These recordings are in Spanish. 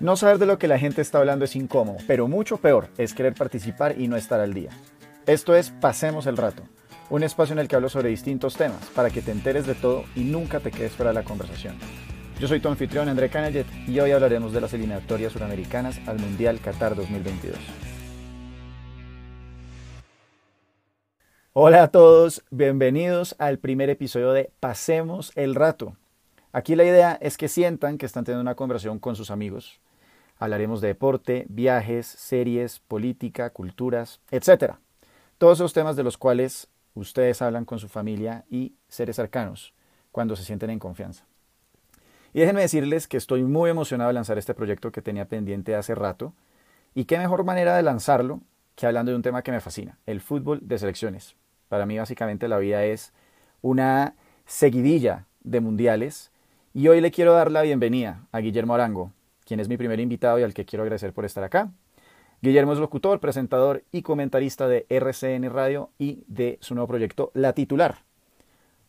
No saber de lo que la gente está hablando es incómodo, pero mucho peor es querer participar y no estar al día. Esto es Pasemos el Rato, un espacio en el que hablo sobre distintos temas para que te enteres de todo y nunca te quedes fuera de la conversación. Yo soy tu anfitrión André Canallet y hoy hablaremos de las eliminatorias suramericanas al Mundial Qatar 2022. Hola a todos, bienvenidos al primer episodio de Pasemos el Rato. Aquí la idea es que sientan que están teniendo una conversación con sus amigos. Hablaremos de deporte, viajes, series, política, culturas, etc. Todos esos temas de los cuales ustedes hablan con su familia y seres cercanos cuando se sienten en confianza. Y déjenme decirles que estoy muy emocionado de lanzar este proyecto que tenía pendiente hace rato. Y qué mejor manera de lanzarlo que hablando de un tema que me fascina, el fútbol de selecciones. Para mí básicamente la vida es una seguidilla de mundiales y hoy le quiero dar la bienvenida a Guillermo Arango, quien es mi primer invitado y al que quiero agradecer por estar acá. Guillermo es locutor, presentador y comentarista de RCN Radio y de su nuevo proyecto La Titular.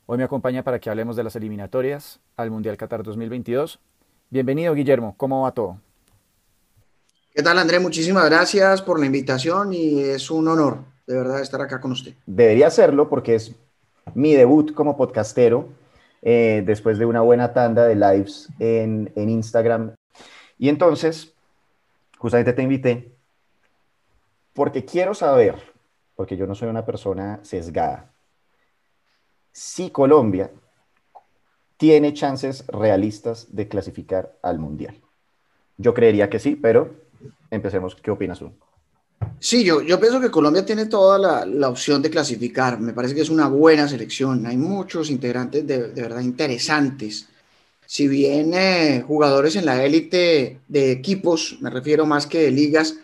Hoy me acompaña para que hablemos de las eliminatorias al Mundial Qatar 2022. Bienvenido, Guillermo. ¿Cómo va todo? ¿Qué tal, André? Muchísimas gracias por la invitación y es un honor, de verdad, estar acá con usted. Debería hacerlo porque es mi debut como podcastero eh, después de una buena tanda de lives en, en Instagram. Y entonces, justamente te invité porque quiero saber, porque yo no soy una persona sesgada, si Colombia tiene chances realistas de clasificar al Mundial. Yo creería que sí, pero empecemos. ¿Qué opinas tú? Sí, yo, yo pienso que Colombia tiene toda la, la, opción de clasificar. Me parece que es una buena selección. Hay muchos integrantes de, de verdad interesantes. Si bien eh, jugadores en la élite de equipos, me refiero más que de ligas,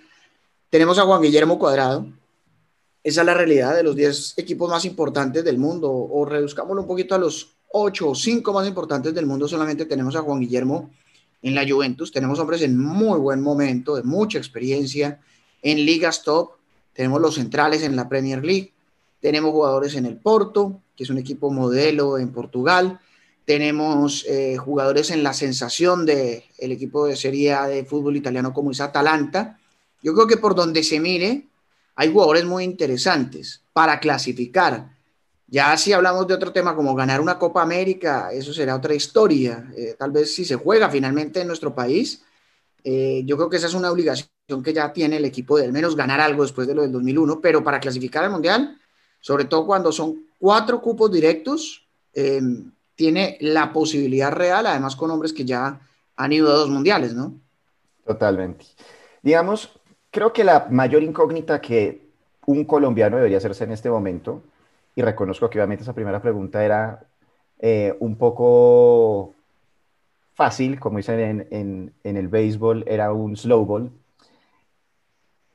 tenemos a Juan Guillermo Cuadrado. Esa es la realidad de los 10 equipos más importantes del mundo. O reduzcámoslo un poquito a los 8 o 5 más importantes del mundo. Solamente tenemos a Juan Guillermo en la Juventus. Tenemos hombres en muy buen momento, de mucha experiencia en ligas top, tenemos los centrales en la Premier League, tenemos jugadores en el Porto, que es un equipo modelo en Portugal, tenemos eh, jugadores en la sensación del el equipo de Serie A de fútbol italiano como es Atalanta. Yo creo que por donde se mire, hay jugadores muy interesantes para clasificar. Ya si hablamos de otro tema como ganar una Copa América, eso será otra historia. Eh, tal vez si se juega finalmente en nuestro país, eh, yo creo que esa es una obligación que ya tiene el equipo de al menos ganar algo después de lo del 2001, pero para clasificar al Mundial, sobre todo cuando son cuatro cupos directos, eh, tiene la posibilidad real, además con hombres que ya han ido a dos mundiales, ¿no? Totalmente. Digamos, creo que la mayor incógnita que un colombiano debería hacerse en este momento, y reconozco que obviamente esa primera pregunta era eh, un poco fácil, como dicen en, el béisbol, era un slow ball.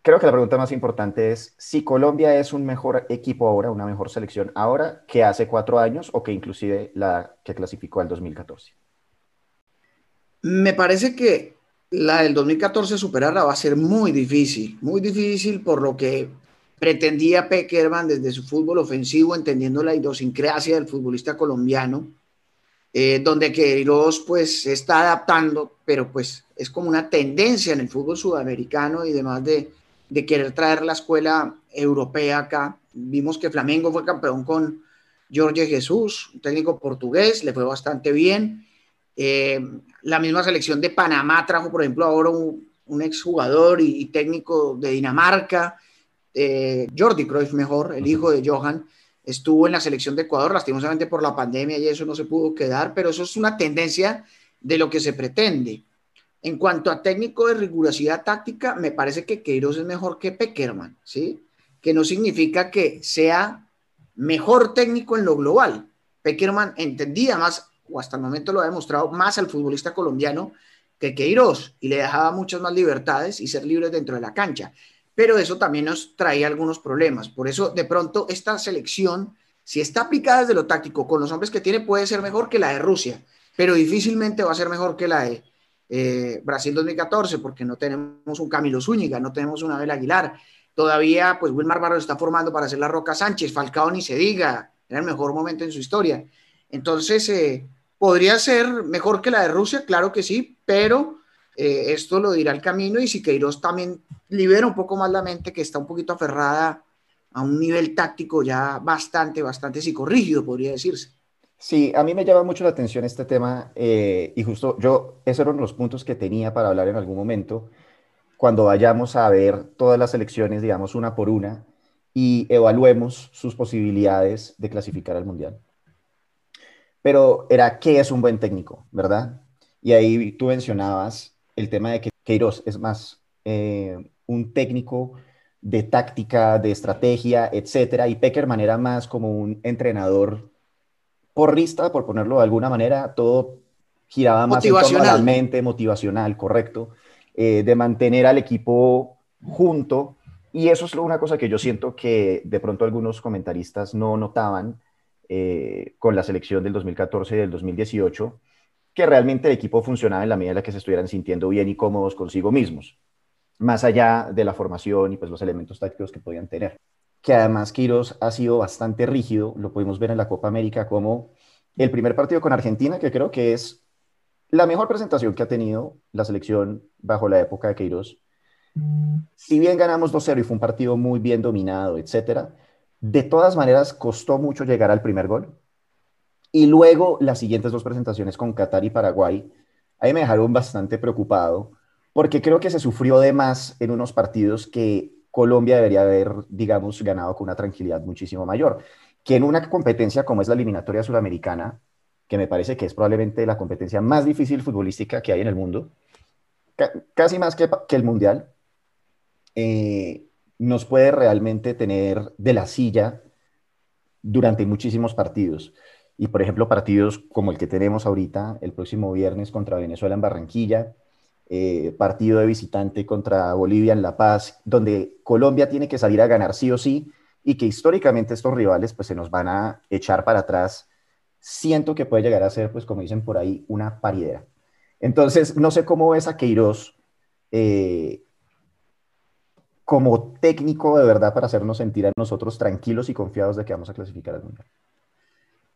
Creo que la pregunta más importante es si Colombia es un mejor equipo ahora, una mejor selección ahora que hace cuatro años o que inclusive la que clasificó al 2014. Me parece que la del 2014 superarla va a ser muy difícil, muy difícil por lo que pretendía Peckerman desde su fútbol ofensivo, entendiendo la idiosincrasia del futbolista colombiano eh, donde Queiroz pues se está adaptando, pero pues es como una tendencia en el fútbol sudamericano y demás de, de querer traer la escuela europea acá. Vimos que Flamengo fue campeón con Jorge Jesús, un técnico portugués, le fue bastante bien. Eh, la misma selección de Panamá trajo, por ejemplo, ahora un, un exjugador y, y, técnico de Dinamarca, eh, Jordi Cruyff mejor, el hijo de Johan, estuvo en la selección de Ecuador, lastimosamente por la pandemia y eso no se pudo quedar, pero eso es una tendencia de lo que se pretende. En cuanto a técnico de rigurosidad táctica, me parece que Queiroz es mejor que Peckerman, ¿sí? Que no significa que sea mejor técnico en lo global. Peckerman entendía más, o hasta el momento lo ha demostrado, más al futbolista colombiano que Queiroz y le dejaba muchas más libertades y ser libre dentro de la cancha pero eso también nos traía algunos problemas. Por eso, de pronto, esta selección, si está aplicada desde lo táctico con los hombres que tiene, puede ser mejor que la de Rusia, pero difícilmente va a ser mejor que la de eh, Brasil 2014, porque no tenemos un Camilo Zúñiga, no tenemos un Abel Aguilar. Todavía, pues Wilmar Barros está formando para hacer la Roca Sánchez, Falcao ni se diga, era el mejor momento en su historia. Entonces, eh, podría ser mejor que la de Rusia, claro que sí, pero eh, esto lo dirá el camino y si Queiroz también libera un poco más la mente que está un poquito aferrada a un nivel táctico ya bastante, bastante psicorrígido, podría decirse. Sí, a mí me llama mucho la atención este tema eh, y justo yo, esos eran los puntos que tenía para hablar en algún momento, cuando vayamos a ver todas las elecciones, digamos, una por una, y evaluemos sus posibilidades de clasificar al Mundial. Pero era, ¿qué es un buen técnico, verdad? Y ahí tú mencionabas el tema de que Queiroz es más eh, un técnico de táctica, de estrategia, etcétera, y Peckerman era más como un entrenador porrista, por ponerlo de alguna manera, todo giraba más en torno a la mente, motivacional, correcto, eh, de mantener al equipo junto. Y eso es una cosa que yo siento que de pronto algunos comentaristas no notaban eh, con la selección del 2014 y del 2018, que realmente el equipo funcionaba en la medida en la que se estuvieran sintiendo bien y cómodos consigo mismos, más allá de la formación y pues los elementos tácticos que podían tener que además Queiroz ha sido bastante rígido, lo pudimos ver en la Copa América como el primer partido con Argentina, que creo que es la mejor presentación que ha tenido la selección bajo la época de Queiroz. Si bien ganamos 2-0 y fue un partido muy bien dominado, etcétera, de todas maneras costó mucho llegar al primer gol. Y luego las siguientes dos presentaciones con Qatar y Paraguay, ahí me dejaron bastante preocupado, porque creo que se sufrió de más en unos partidos que Colombia debería haber, digamos, ganado con una tranquilidad muchísimo mayor. Que en una competencia como es la eliminatoria sudamericana, que me parece que es probablemente la competencia más difícil futbolística que hay en el mundo, casi más que, el mundial, eh, nos puede realmente tener de la silla durante muchísimos partidos. Y por ejemplo, partidos como el que tenemos ahorita, el próximo viernes contra Venezuela en Barranquilla, eh, partido de visitante contra Bolivia en La Paz, donde Colombia tiene que salir a ganar sí o sí y que históricamente estos rivales pues se nos van a echar para atrás, siento que puede llegar a ser, pues como dicen por ahí, una paridera. Entonces, no sé cómo ves a Queiroz eh, como técnico de verdad para hacernos sentir a nosotros tranquilos y confiados de que vamos a clasificar al Mundial.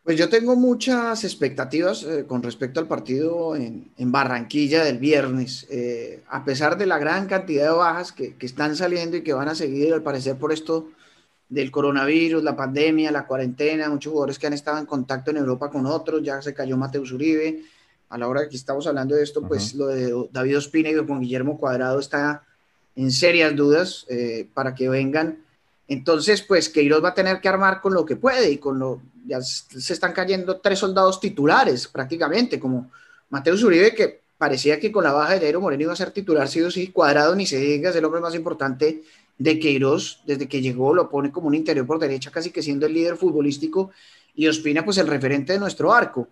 Pues yo tengo muchas expectativas eh, con respecto al partido en, Barranquilla del viernes, eh, a pesar de la gran cantidad de bajas que, están saliendo y que van a seguir al parecer por esto del coronavirus, la pandemia, la cuarentena, muchos jugadores que han estado en contacto en Europa con otros, ya se cayó Mateus Uribe, a la hora que estamos hablando de esto, pues lo de David Ospina y con Guillermo Cuadrado está en serias dudas eh, para que vengan. Entonces, pues Queiroz va a tener que armar con lo que puede y con lo, ya se están cayendo tres soldados titulares prácticamente, como Mateo Uribe, que parecía que con la baja de Jairo Moreno iba a ser titular, sí o sí, cuadrado, ni se diga, es el hombre más importante de Queiroz, desde que llegó lo pone como un interior por derecha, casi que siendo el líder futbolístico, y Ospina, pues el referente de nuestro arco.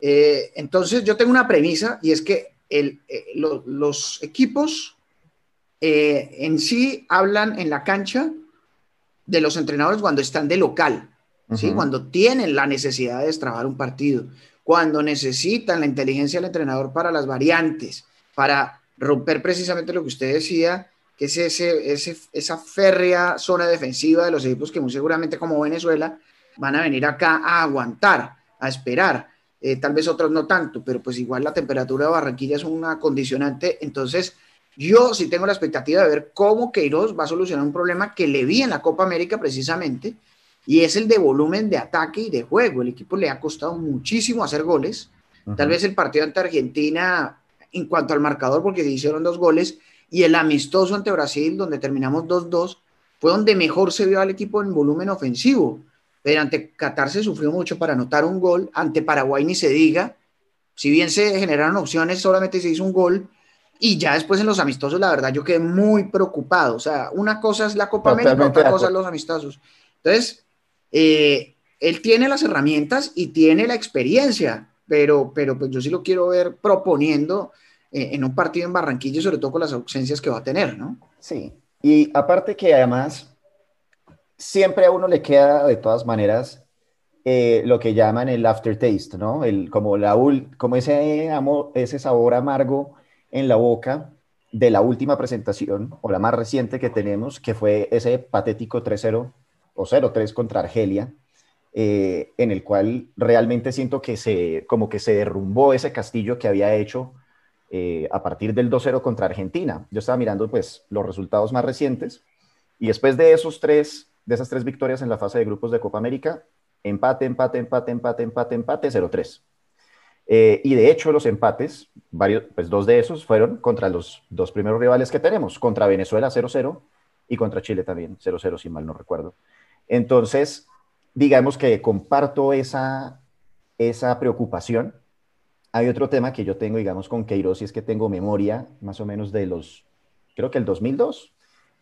Eh, entonces, yo tengo una premisa, y es que eh, los equipos eh, en sí hablan en la cancha de los entrenadores cuando están de local. ¿Sí? Cuando tienen la necesidad de destrabar un partido, cuando necesitan la inteligencia del entrenador para las variantes, para romper precisamente lo que usted decía, que es ese, ese, esa férrea zona defensiva de los equipos que muy seguramente como Venezuela van a venir acá a aguantar, a esperar. Eh, tal vez otros no tanto, pero pues igual la temperatura de Barranquilla es una condicionante. Entonces, yo sí tengo la expectativa de ver cómo Queiroz va a solucionar un problema que le vi en la Copa América precisamente, y es el de volumen de ataque y de juego. El equipo le ha costado muchísimo hacer goles. Tal vez el partido ante Argentina, en cuanto al marcador, porque se hicieron dos goles, y el amistoso ante Brasil, donde terminamos 2-2, fue donde mejor se vio al equipo en volumen ofensivo. Pero ante Qatar se sufrió mucho para anotar un gol, ante Paraguay ni se diga. Si bien se generaron opciones, solamente se hizo un gol. Y ya después en los amistosos, la verdad, yo quedé muy preocupado. O sea, una cosa es la Copa América, otra cosa es los amistosos. Entonces, eh, él tiene las herramientas y tiene la experiencia, pero, pero pues yo sí lo quiero ver proponiendo eh, en un partido en Barranquilla, sobre todo con las ausencias que va a tener, ¿no? Sí, y aparte que además siempre a uno le queda de todas maneras eh, lo que llaman el aftertaste, ¿no? El, como, la, como ese, ese sabor amargo en la boca de la última presentación o la más reciente que tenemos, que fue ese patético 3-0 o 0-3 contra Argelia, eh, en el cual realmente siento que se, como que se derrumbó ese castillo que había hecho eh, a partir del 2-0 contra Argentina. Yo estaba mirando pues los resultados más recientes y después de esos tres, de esas tres victorias en la fase de grupos de Copa América, empate, empate, empate, empate, empate, empate, 0-3. Eh, y de hecho los empates, varios, pues dos de esos fueron contra los dos primeros rivales que tenemos, contra Venezuela 0-0 y contra Chile también 0-0, si mal no recuerdo. Entonces, digamos que comparto esa, esa preocupación. Hay otro tema que yo tengo, digamos, con Queiroz, y es que tengo memoria más o menos de los, creo que el 2002,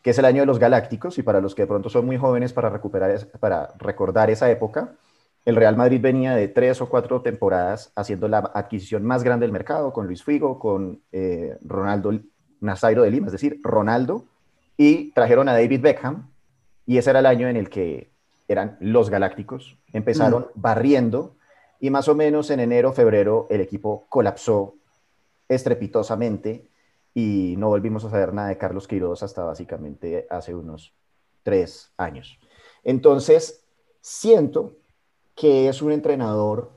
que es el año de los Galácticos, y para los que de pronto son muy jóvenes para, recuperar, para recordar esa época, el Real Madrid venía de tres o cuatro temporadas haciendo la adquisición más grande del mercado, con Luis Figo, con eh, Ronaldo Nazairo de Lima, es decir, Ronaldo, y trajeron a David Beckham, y ese era el año en el que eran los Galácticos, empezaron mm. barriendo y más o menos en enero, febrero, el equipo colapsó estrepitosamente y no volvimos a saber nada de Carlos Quiroz hasta básicamente hace unos tres años. Entonces, siento que es un entrenador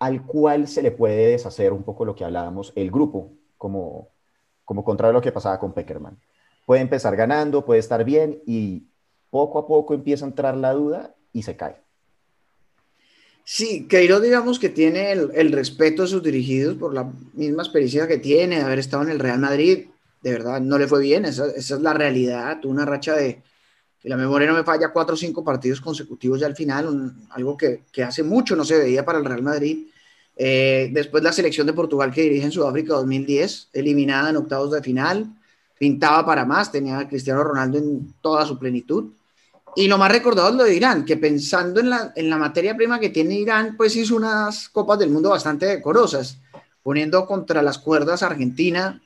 al cual se le puede deshacer un poco lo que hablábamos, el grupo, como, como contrario a lo que pasaba con Peckerman. Puede empezar ganando, puede estar bien y poco a poco empieza a entrar la duda y se cae. Sí, Queiroz digamos que tiene el, respeto de sus dirigidos por la misma experiencia que tiene de haber estado en el Real Madrid. De verdad, no le fue bien, esa, es la realidad. Tuvo una racha de, que la memoria no me falla, cuatro o cinco partidos consecutivos ya al final, algo que, hace mucho no se veía para el Real Madrid. Eh, después la selección de Portugal que dirige en Sudáfrica 2010, eliminada en octavos de final, pintaba para más, tenía a Cristiano Ronaldo en toda su plenitud. Y lo más recordado es lo de Irán, que pensando en la, en la materia prima que tiene Irán, pues hizo unas copas del mundo bastante decorosas, poniendo contra las cuerdas a Argentina.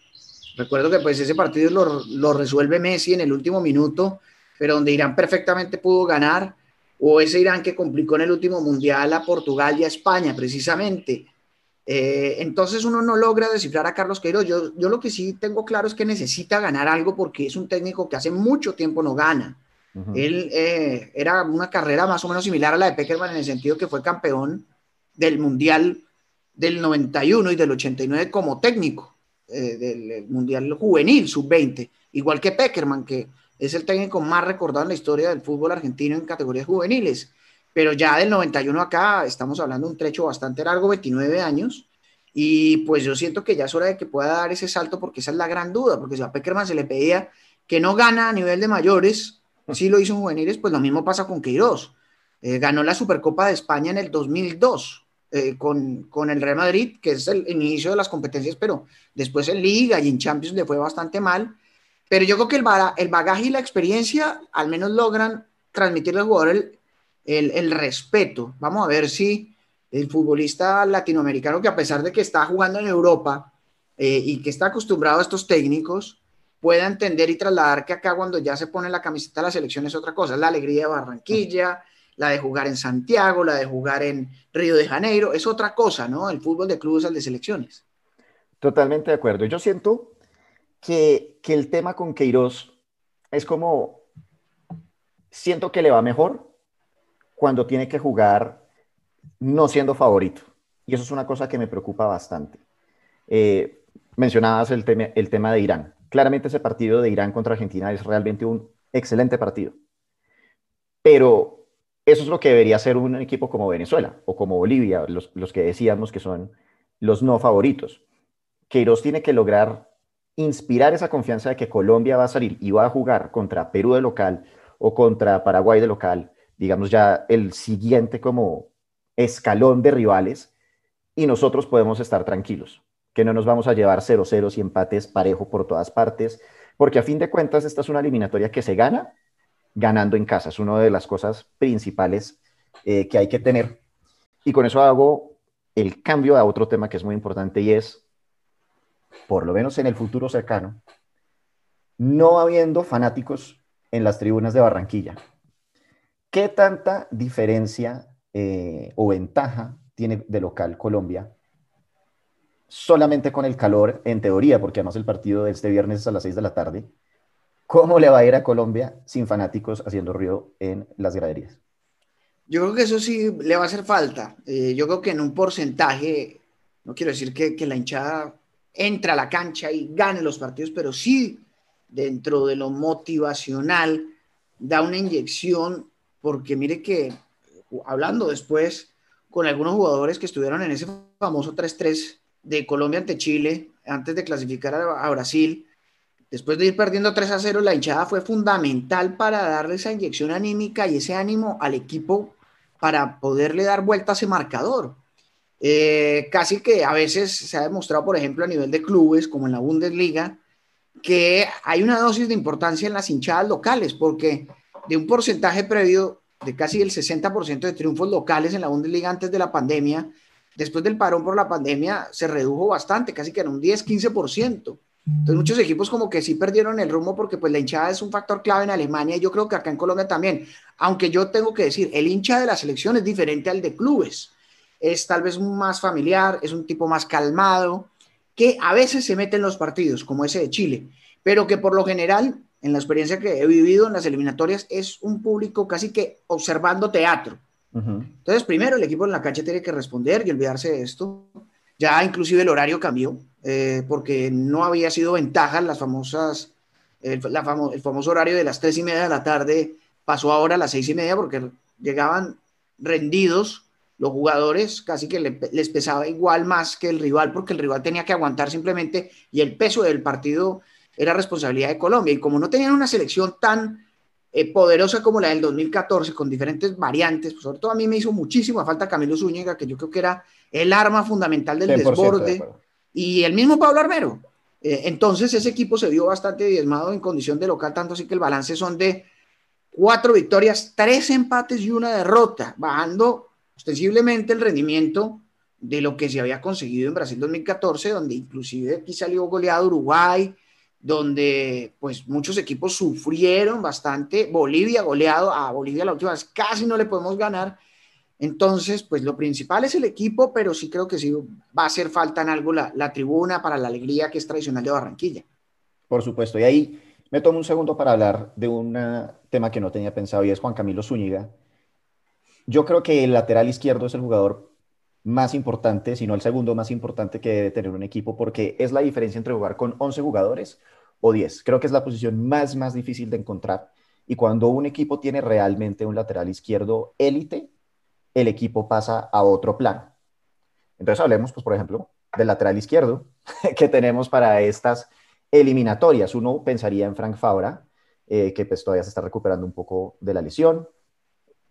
Recuerdo que pues ese partido lo, lo resuelve Messi en el último minuto, pero donde Irán perfectamente pudo ganar, o ese Irán que complicó en el último mundial a Portugal y a España, precisamente. Eh, entonces uno no logra descifrar a Carlos Queiroz. Yo, yo lo que sí tengo claro es que necesita ganar algo porque es un técnico que hace mucho tiempo no gana. Él eh, era una carrera más o menos similar a la de Peckerman en el sentido que fue campeón del Mundial del 91 y del 89 como técnico eh, del Mundial Juvenil Sub-20, igual que Peckerman, que es el técnico más recordado en la historia del fútbol argentino en categorías juveniles. Pero ya del 91 acá estamos hablando de un trecho bastante largo, 29 años, y pues yo siento que ya es hora de que pueda dar ese salto porque esa es la gran duda, porque si a Peckerman se le pedía que no gana a nivel de mayores, sí lo hizo en juveniles, pues lo mismo pasa con Queiroz. Eh, ganó la Supercopa de España en el 2002 eh, con, con, el Real Madrid, que es el, inicio de las competencias, pero después en Liga y en Champions le fue bastante mal. Pero yo creo que el, el bagaje y la experiencia al menos logran transmitirle al jugador el, el, respeto. Vamos a ver si el futbolista latinoamericano, que a pesar de que está jugando en Europa eh, y que está acostumbrado a estos técnicos, pueda entender y trasladar que acá cuando ya se pone la camiseta de la selección es otra cosa, la alegría de Barranquilla, la de jugar en Santiago, la de jugar en Río de Janeiro, es otra cosa, ¿no? El fútbol de clubes al de selecciones. Totalmente de acuerdo. Yo siento que, que el tema con Queiroz es como, siento que le va mejor cuando tiene que jugar no siendo favorito. Y eso es una cosa que me preocupa bastante. Eh, mencionabas el, el tema de Irán. Claramente ese partido de Irán contra Argentina es realmente un excelente partido. Pero eso es lo que debería ser un equipo como Venezuela o como Bolivia, los, los que decíamos que son los no favoritos. Queiroz tiene que lograr inspirar esa confianza de que Colombia va a salir y va a jugar contra Perú de local o contra Paraguay de local, digamos ya el siguiente como escalón de rivales, y nosotros podemos estar tranquilos que no nos vamos a llevar 0-0 y empates parejo por todas partes, porque a fin de cuentas esta es una eliminatoria que se gana ganando en casa, es una de las cosas principales eh, que hay que tener. Y con eso hago el cambio a otro tema que es muy importante y es, por lo menos en el futuro cercano, no habiendo fanáticos en las tribunas de Barranquilla. ¿Qué tanta diferencia eh, o ventaja tiene de local Colombia solamente con el calor, en teoría, porque además el partido de este viernes es a las 6 de la tarde, ¿cómo le va a ir a Colombia sin fanáticos haciendo ruido en las graderías? Yo creo que eso sí le va a hacer falta. Eh, yo creo que en un porcentaje, no quiero decir que, que, la hinchada entre a la cancha y gane los partidos, pero sí dentro de lo motivacional da una inyección, porque mire que hablando después con algunos jugadores que estuvieron en ese famoso 3-3 de Colombia ante Chile, antes de clasificar a, Brasil, después de ir perdiendo 3 a 0, la hinchada fue fundamental para darle esa inyección anímica y ese ánimo al equipo para poderle dar vuelta a ese marcador. Eh, casi que a veces se ha demostrado, por ejemplo, a nivel de clubes, como en la Bundesliga, que hay una dosis de importancia en las hinchadas locales, porque de un porcentaje previo de casi el 60% de triunfos locales en la Bundesliga antes de la pandemia, después del parón por la pandemia se redujo bastante, casi que en un 10-15%. Entonces muchos equipos como que sí perdieron el rumbo porque pues la hinchada es un factor clave en Alemania y yo creo que acá en Colombia también. Aunque yo tengo que decir, el hincha de la selección es diferente al de clubes. Es tal vez más familiar, es un tipo más calmado, que a veces se mete en los partidos, como ese de Chile, pero que por lo general, en la experiencia que he vivido en las eliminatorias, es un público casi que observando teatro. Entonces, primero el equipo en la cancha tiene que responder y olvidarse de esto. Ya inclusive el horario cambió, eh, porque no había sido ventaja las famosas, el, el famoso horario de las tres y media de la tarde pasó ahora a las seis y media porque llegaban rendidos los jugadores casi que les pesaba igual más que el rival, porque el rival tenía que aguantar simplemente y el peso del partido era responsabilidad de Colombia. Y como no tenían una selección tan eh, poderosa como la del 2014, con diferentes variantes, pues sobre todo a mí me hizo muchísima falta Camilo Zúñiga, que yo creo que era el arma fundamental del desborde, y el mismo Pablo Armero. Eh, entonces ese equipo se vio bastante diezmado en condición de local, tanto así que el balance son de cuatro victorias, tres empates y una derrota, bajando ostensiblemente el rendimiento de lo que se había conseguido en Brasil 2014, donde inclusive aquí salió goleado Uruguay, donde pues muchos equipos sufrieron bastante, Bolivia goleado, a Bolivia la última vez casi no le podemos ganar, entonces pues lo principal es el equipo, pero sí creo que sí va a hacer falta en algo la, la tribuna para la alegría que es tradicional de Barranquilla. Por supuesto, y ahí me tomo un segundo para hablar de un tema que no tenía pensado y es Juan Camilo Zúñiga, yo creo que el lateral izquierdo es el jugador más importante, si no el segundo más importante que debe tener un equipo, porque es la diferencia entre jugar con 11 jugadores o 10. Creo que es la posición más, más difícil de encontrar. Y cuando un equipo tiene realmente un lateral izquierdo élite, el equipo pasa a otro plan. Entonces hablemos, pues, por ejemplo, del lateral izquierdo que tenemos para estas eliminatorias. Uno pensaría en Frank Fabra, eh, que pues todavía se está recuperando un poco de la lesión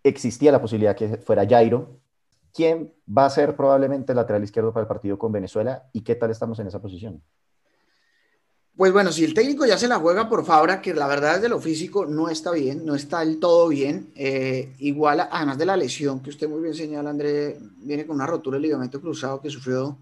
existía la posibilidad que fuera Jairo. ¿Quién va a ser probablemente el lateral izquierdo para el partido con Venezuela y qué tal estamos en esa posición? Pues bueno, si el técnico ya se la juega por Fabra, que la verdad de lo físico no está bien, no está del todo bien, eh, igual además de la lesión que usted muy bien señala, André, viene con una rotura del ligamento cruzado que sufrió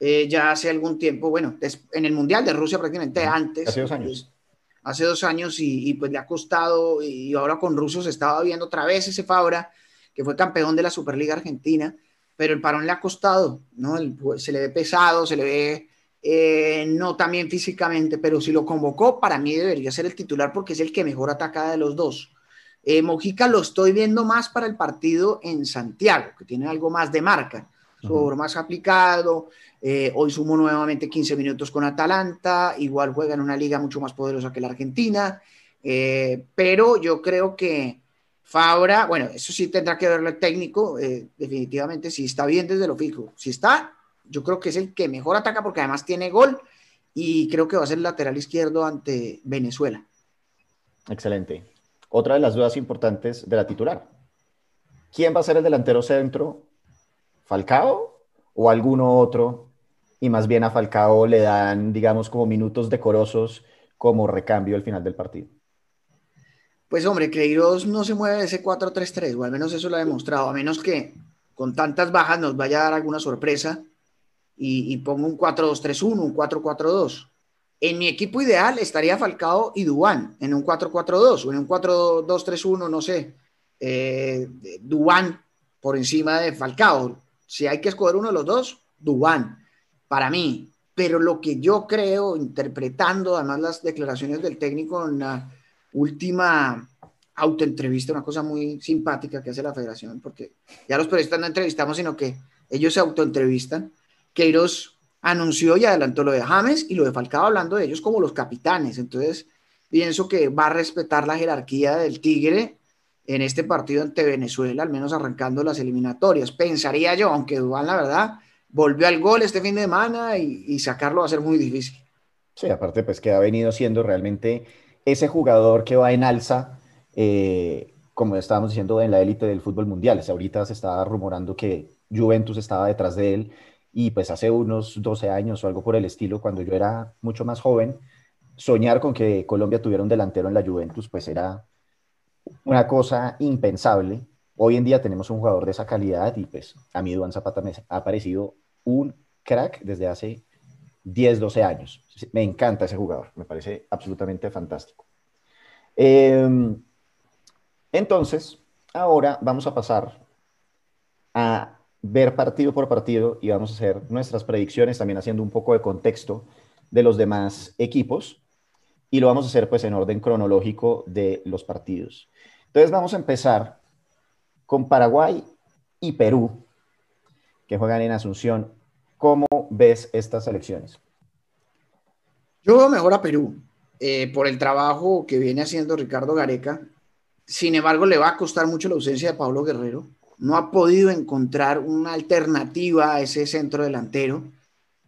eh, ya hace algún tiempo, bueno, en el Mundial de Rusia prácticamente antes. Hace dos años. Pues, hace dos años y, pues le ha costado y ahora con rusos se estaba viendo otra vez ese Fabra que fue campeón de la Superliga Argentina, pero el parón le ha costado, ¿no? Pues, se le ve pesado, se le ve eh, no también físicamente, pero si lo convocó, para mí debería ser el titular porque es el que mejor ataca de los dos. Eh, Mojica lo estoy viendo más para el partido en Santiago, que tiene algo más de marca, sobre más aplicado, eh, hoy sumo nuevamente 15 minutos con Atalanta, igual juega en una liga mucho más poderosa que la Argentina, eh, pero yo creo que Fabra, bueno, eso sí tendrá que verlo el técnico, definitivamente, si está bien desde lo fijo. Si está, yo creo que es el que mejor ataca porque además tiene gol y creo que va a ser lateral izquierdo ante Venezuela. Excelente. Otra de las dudas importantes de la titular. ¿Quién va a ser el delantero centro? ¿Falcao o alguno otro y más bien a Falcao le dan, digamos, como minutos decorosos como recambio al final del partido. Pues hombre, Queiroz no se mueve de ese 4-3-3, o al menos eso lo ha demostrado, a menos que con tantas bajas nos vaya a dar alguna sorpresa y, ponga un 4-2-3-1, un 4-4-2. En mi equipo ideal estaría Falcao y Duan en un 4-4-2 o en un 4-2-3-1, no sé. Eh, Duan por encima de Falcao. Si hay que escoger uno de los dos, Duan para mí. Pero lo que yo creo, interpretando además las declaraciones del técnico en la última autoentrevista, una cosa muy simpática que hace la federación, porque ya los periodistas no entrevistamos, sino que ellos se autoentrevistan. Queiroz anunció y adelantó lo de James y lo de Falcao hablando de ellos como los capitanes. Entonces, pienso que va a respetar la jerarquía del Tigre en este partido ante Venezuela, al menos arrancando las eliminatorias. Pensaría yo, aunque Dubán, la verdad, volvió al gol este fin de semana y, sacarlo va a ser muy difícil. Sí, aparte, pues que ha venido siendo realmente ese jugador que va en alza, eh, como estábamos diciendo, en la élite del fútbol mundial. ahorita se estaba rumorando que Juventus estaba detrás de él y pues hace unos 12 años o algo por el estilo, cuando yo era mucho más joven, soñar con que Colombia tuviera un delantero en la Juventus, pues era una cosa impensable. Hoy en día tenemos un jugador de esa calidad y pues a mí Duan Zapata me ha parecido un crack desde hace 10, 12 años. Me encanta ese jugador, me parece absolutamente fantástico. Em, entonces, ahora vamos a pasar a ver partido por partido y vamos a hacer nuestras predicciones, también haciendo un poco de contexto de los demás equipos y lo vamos a hacer pues en orden cronológico de los partidos. Entonces vamos a empezar con Paraguay y Perú, que juegan en Asunción. ¿Cómo ves estas elecciones? Yo veo mejor a Perú eh, por el trabajo que viene haciendo Ricardo Gareca. Sin embargo, le va a costar mucho la ausencia de Pablo Guerrero no ha podido encontrar una alternativa a ese centro delantero.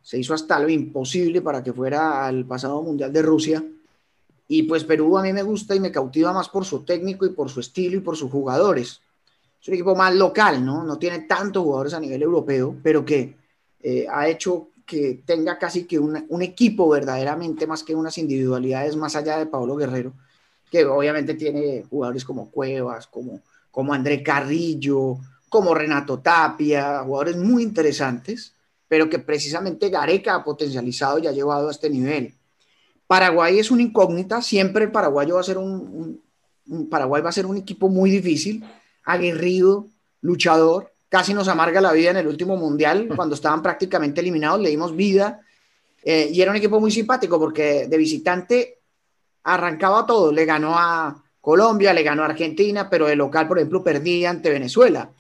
Se hizo hasta lo imposible para que fuera al pasado Mundial de Rusia. Y pues Perú a mí me gusta y me cautiva más por su técnico y por su estilo y por sus jugadores. Es un equipo más local, ¿no? No tiene tantos jugadores a nivel europeo, pero que eh, ha hecho que tenga casi que un equipo verdaderamente más que unas individualidades más allá de Pablo Guerrero, que obviamente tiene jugadores como Cuevas, como como André Carrillo, como Renato Tapia, jugadores muy interesantes, pero que precisamente Gareca ha potencializado y ha llevado a este nivel. Paraguay es una incógnita, siempre el paraguayo va a ser un, Paraguay va a ser un equipo muy difícil, aguerrido, luchador, casi nos amarga la vida en el último mundial, cuando estaban prácticamente eliminados, le dimos vida, eh, y era un equipo muy simpático porque de visitante arrancaba todo, le ganó a, Colombia, le ganó a Argentina, pero de local, por ejemplo, perdía ante Venezuela.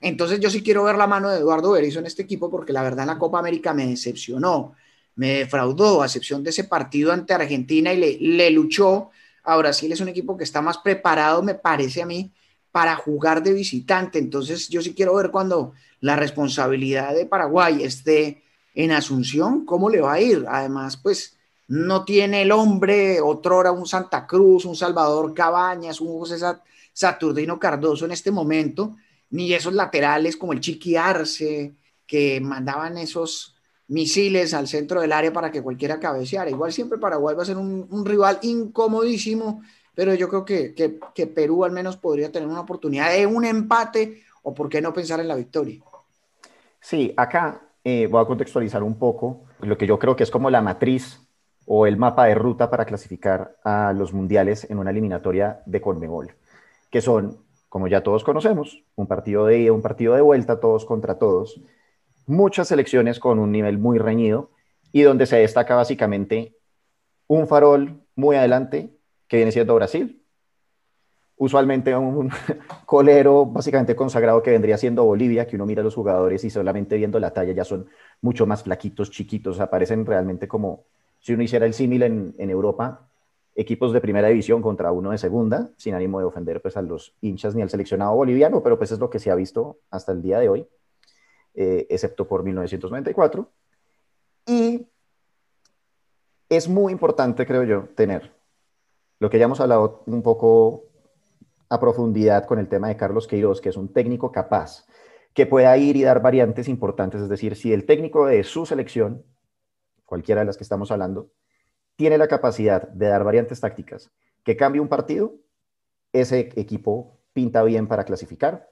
Entonces yo sí quiero ver la mano de Eduardo Berizzo en este equipo porque la verdad en la Copa América me decepcionó, me defraudó, a excepción de ese partido ante Argentina y le, le luchó. A Brasil es un equipo que está más preparado, me parece a mí, para jugar de visitante. Entonces yo sí quiero ver cuando la responsabilidad de Paraguay esté en Asunción, cómo le va a ir. Además, pues no tiene el hombre, otrora un Santa Cruz, un Salvador Cabañas, un José Saturnino Cardoso en este momento, ni esos laterales como el Chiqui Arce, que mandaban esos misiles al centro del área para que cualquiera cabeceara. Igual siempre Paraguay va a ser un, rival incomodísimo, pero yo creo que, que, Perú al menos podría tener una oportunidad de un empate o por qué no pensar en la victoria. Sí, acá eh, voy a contextualizar un poco lo que yo creo que es como la matriz o el mapa de ruta para clasificar a los mundiales en una eliminatoria de Conmebol, que son, como ya todos conocemos, un partido de ida, un partido de vuelta, todos contra todos, muchas selecciones con un nivel muy reñido y donde se destaca básicamente un farol muy adelante que viene siendo Brasil, usualmente un colero básicamente consagrado que vendría siendo Bolivia, que uno mira a los jugadores y solamente viendo la talla ya son mucho más flaquitos, chiquitos, aparecen realmente como si uno hiciera el símil en, Europa, equipos de primera división contra uno de segunda, sin ánimo de ofender pues, a los hinchas ni al seleccionado boliviano, pero pues es lo que se ha visto hasta el día de hoy, eh, excepto por 1994. Y es muy importante, creo yo, tener lo que ya hemos hablado un poco a profundidad con el tema de Carlos Queiroz, que es un técnico capaz, que pueda ir y dar variantes importantes, es decir, si el técnico de su selección cualquiera de las que estamos hablando, tiene la capacidad de dar variantes tácticas que cambie un partido, ese equipo pinta bien para clasificar.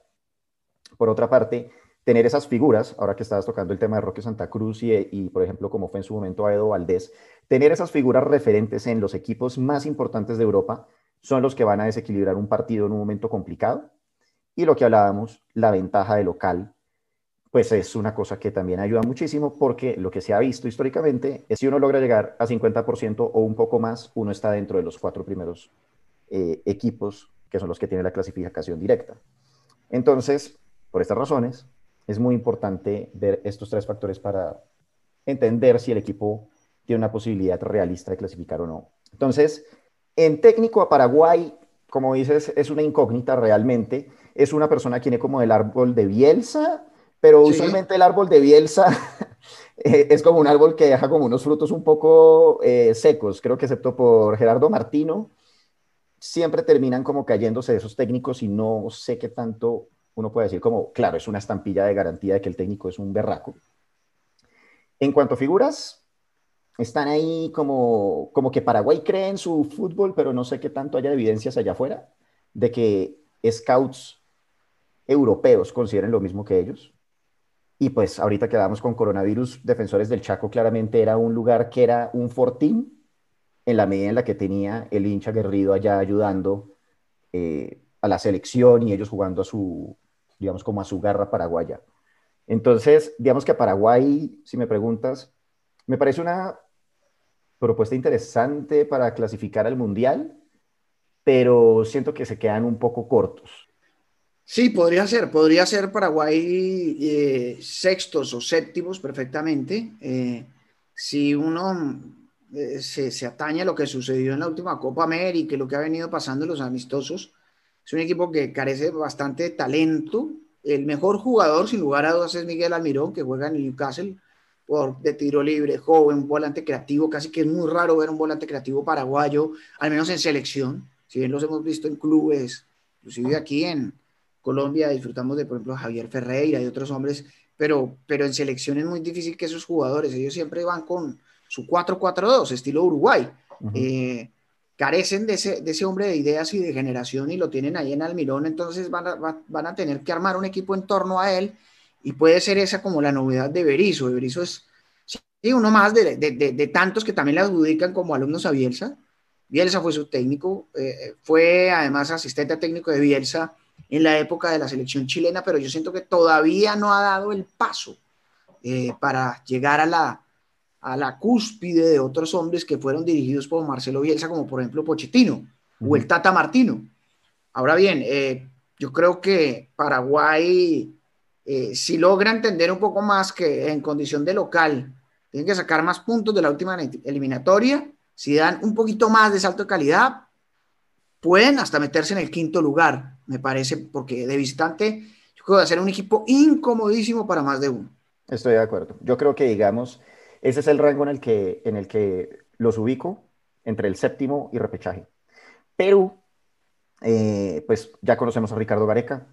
Por otra parte, tener esas figuras, ahora que estabas tocando el tema de Roque Santa Cruz y, por ejemplo, como fue en su momento a Edo Valdés, tener esas figuras referentes en los equipos más importantes de Europa son los que van a desequilibrar un partido en un momento complicado. Y lo que hablábamos, la ventaja de local pues es una cosa que también ayuda muchísimo porque lo que se ha visto históricamente es si uno logra llegar a 50% o un poco más, uno está dentro de los cuatro primeros eh, equipos que son los que tienen la clasificación directa. Entonces, por estas razones, es muy importante ver estos tres factores para entender si el equipo tiene una posibilidad realista de clasificar o no. Entonces, en técnico a Paraguay, como dices, es una incógnita realmente. Es una persona que tiene como el árbol de Bielsa, pero usualmente el árbol de Bielsa eh, es como un árbol que deja como unos frutos un poco eh, secos. Creo que excepto por Gerardo Martino, siempre terminan como cayéndose de esos técnicos y no sé qué tanto uno puede decir como, claro, es una estampilla de garantía de que el técnico es un berraco. En cuanto a figuras, están ahí como, como que Paraguay cree en su fútbol, pero no sé qué tanto haya evidencias allá afuera de que scouts europeos consideren lo mismo que ellos. Y pues ahorita quedamos con coronavirus, Defensores del Chaco claramente era un lugar que era un fortín en la medida en la que tenía el hincha guerrido allá ayudando eh, a la selección y ellos jugando a su, digamos, como a su garra paraguaya. Entonces, digamos que a Paraguay, si me preguntas, me parece una propuesta interesante para clasificar al Mundial, pero siento que se quedan un poco cortos. Sí, podría ser, podría ser Paraguay eh, sextos o séptimos perfectamente. Eh, si uno eh, se, se, a lo que sucedió en la última Copa América y lo que ha venido pasando en los amistosos, es un equipo que carece bastante de talento. El mejor jugador, sin lugar a dudas, es Miguel Almirón, que juega en Newcastle por, de tiro libre, joven, volante creativo, casi que es muy raro ver un volante creativo paraguayo, al menos en selección, si bien los hemos visto en clubes, inclusive aquí en Colombia disfrutamos de, por ejemplo, Javier Ferreira y otros hombres, pero, pero en selección es muy difícil que esos jugadores, ellos siempre van con su 4-4-2, estilo Uruguay, eh, carecen de ese, de ese hombre de ideas y de generación y lo tienen ahí en Almirón, entonces van a, van a tener que armar un equipo en torno a él y puede ser esa como la novedad de Berizzo. Berizzo es sí, uno más de, de, de, tantos que también le adjudican como alumnos a Bielsa. Bielsa fue su técnico, eh, fue además asistente técnico de Bielsa en la época de la selección chilena, pero yo siento que todavía no ha dado el paso eh, para llegar a la, a la cúspide de otros hombres que fueron dirigidos por Marcelo Bielsa, como por ejemplo Pochettino o el Tata Martino. Ahora bien, eh, yo creo que Paraguay eh, si logra entender un poco más que en condición de local tienen que sacar más puntos de la última eliminatoria, si dan un poquito más de salto de calidad, pueden hasta meterse en el quinto lugar, me parece, porque de visitante yo creo que va a ser un equipo incomodísimo para más de uno. Estoy de acuerdo. Yo creo que, digamos, ese es el rango en el que, en el que los ubico entre el séptimo y repechaje. Perú, eh, pues ya conocemos a Ricardo Gareca,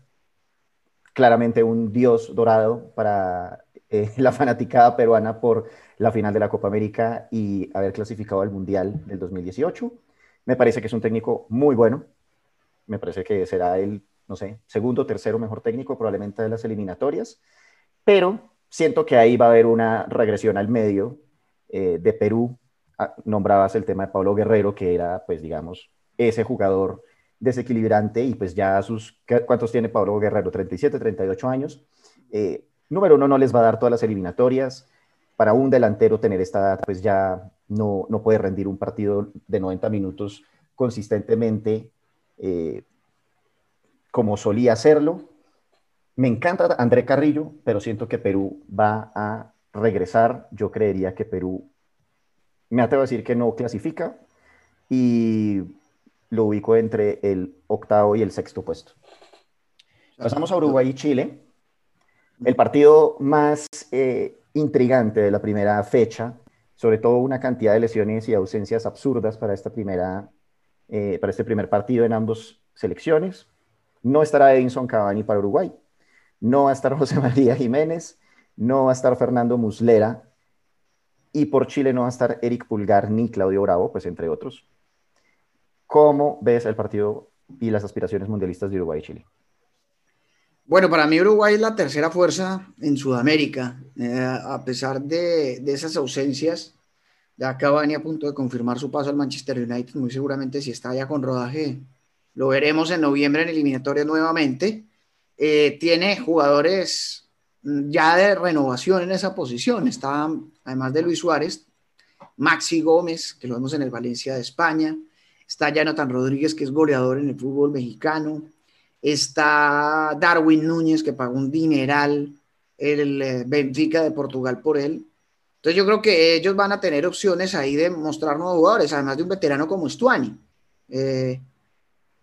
claramente un dios dorado para eh, la fanaticada peruana por la final de la Copa América y haber clasificado al Mundial del 2018. Me parece que es un técnico muy bueno. Me parece que será el, no sé, segundo, tercero mejor técnico probablemente de las eliminatorias. Pero siento que ahí va a haber una regresión al medio eh, de Perú. Ah, nombrabas el tema de Pablo Guerrero, que era, pues, digamos, ese jugador desequilibrante y pues ya sus, ¿cuántos tiene Pablo Guerrero? 37, 38 años. Eh, número uno, no les va a dar todas las eliminatorias. Para un delantero tener esta edad, pues ya no, no puede rendir un partido de 90 minutos consistentemente eh, como solía hacerlo. Me encanta André Carrillo, pero siento que Perú va a regresar. Yo creería que Perú, me atrevo a decir que no clasifica y lo ubico entre el octavo y el sexto puesto. Pasamos a Uruguay y Chile. El partido más eh, intrigante de la primera fecha, sobre todo una cantidad de lesiones y ausencias absurdas para, esta primera, eh, para este primer partido en ambas selecciones. No estará Edinson Cavani para Uruguay, no va a estar José María Jiménez, no va a estar Fernando Muslera y por Chile no va a estar Eric Pulgar ni Claudio Bravo, pues entre otros. ¿Cómo ves el partido y las aspiraciones mundialistas de Uruguay y Chile? Bueno, para mí Uruguay es la tercera fuerza en Sudamérica, eh, a pesar de, esas ausencias. Ya Cavani a punto de confirmar su paso al Manchester United, muy seguramente si está ya con rodaje, lo veremos en noviembre en eliminatorias nuevamente. Eh, tiene jugadores ya de renovación en esa posición. Está, además de Luis Suárez, Maxi Gómez, que lo vemos en el Valencia de España. Está Jonathan Rodríguez, que es goleador en el fútbol mexicano. Está Darwin Núñez, que pagó un dineral el eh, Benfica de Portugal por él. Entonces yo creo que ellos van a tener opciones ahí de mostrar nuevos jugadores, además de un veterano como Stuani. Eh,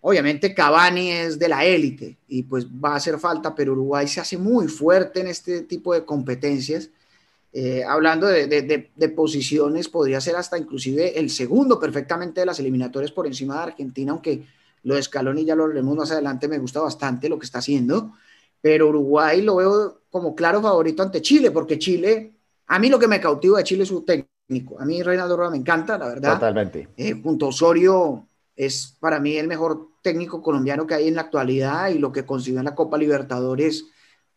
obviamente Cavani es de la élite y pues va a hacer falta, pero Uruguay se hace muy fuerte en este tipo de competencias. Eh, hablando de, posiciones, podría ser hasta inclusive el segundo perfectamente de las eliminatorias por encima de Argentina, aunque lo de Scaloni ya lo veremos más adelante, me gusta bastante lo que está haciendo, pero Uruguay lo veo como claro favorito ante Chile, porque Chile, a mí lo que me cautiva de Chile es su técnico, a mí Reinaldo Rueda me encanta, la verdad. Totalmente. Eh, junto a Osorio es para mí el mejor técnico colombiano que hay en la actualidad y lo que consiguió en la Copa Libertadores,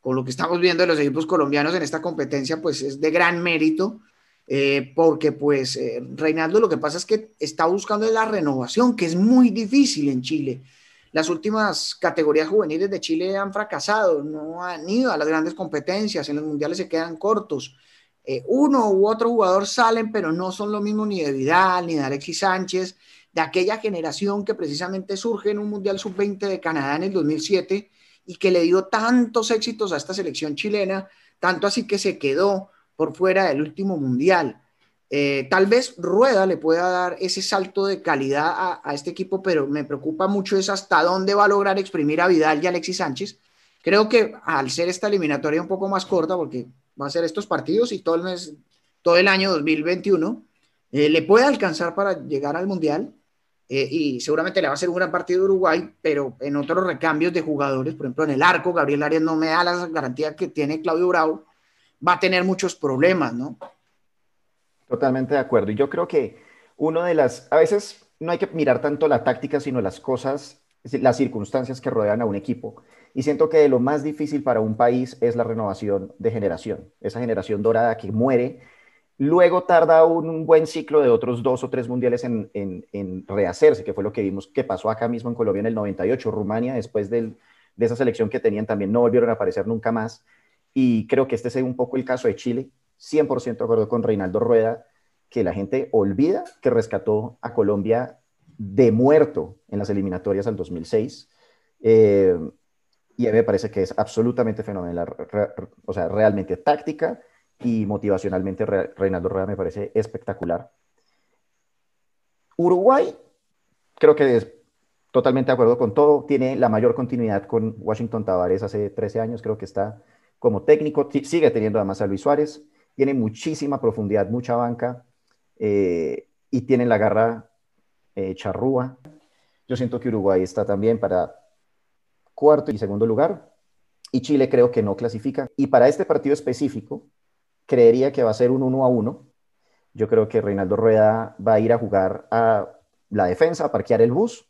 con lo que estamos viendo de los equipos colombianos en esta competencia, pues es de gran mérito. Eh, porque pues eh, Reinaldo lo que pasa es que está buscando la renovación, que es muy difícil en Chile. Las últimas categorías juveniles de Chile han fracasado, no han ido a las grandes competencias, en los mundiales se quedan cortos. Eh, uno u otro jugador salen, pero no son lo mismo ni de Vidal, ni de Alexis Sánchez, de aquella generación que precisamente surge en un Mundial Sub-20 de Canadá en el 2007 y que le dio tantos éxitos a esta selección chilena, tanto así que se quedó por fuera del último mundial. Eh, tal vez Rueda le pueda dar ese salto de calidad a, este equipo, pero me preocupa mucho es hasta dónde va a lograr exprimir a Vidal y Alexis Sánchez. Creo que al ser esta eliminatoria un poco más corta, porque va a ser estos partidos y todo el mes, todo el año 2021, eh, le puede alcanzar para llegar al mundial. Eh, y seguramente le va a ser un gran partido de Uruguay, pero en otros recambios de jugadores, por ejemplo en el arco, Gabriel Arias no me da la garantía que tiene Claudio Bravo, va a tener muchos problemas, ¿no? Totalmente de acuerdo. Y yo creo que uno de las, a veces no hay que mirar tanto la táctica, sino las cosas, las circunstancias que rodean a un equipo. Y siento que lo más difícil para un país es la renovación de generación, esa generación dorada que muere, luego tarda un, buen ciclo de otros dos o tres mundiales en, en, rehacerse, que fue lo que vimos que pasó acá mismo en Colombia en el 98, Rumania, después de esa selección que tenían también no volvieron a aparecer nunca más. Y creo que este es un poco el caso de Chile, 100% de acuerdo con Reinaldo Rueda, que la gente olvida que rescató a Colombia de muerto en las eliminatorias al 2006. Eh, y a mí me parece que es absolutamente fenomenal, o sea, realmente táctica y motivacionalmente Reinaldo Rueda me parece espectacular. Uruguay, creo que es totalmente de acuerdo con todo, tiene la mayor continuidad con Washington Tavares hace 13 años, creo que está como técnico, sigue teniendo además a Luis Suárez, tiene muchísima profundidad, mucha banca eh, y tiene la garra eh, charrúa. Yo siento que Uruguay está también para cuarto y segundo lugar y Chile creo que no clasifica. Y para este partido específico, creería que va a ser un 1 a 1. Yo creo que Reinaldo Rueda va a ir a jugar a la defensa, a parquear el bus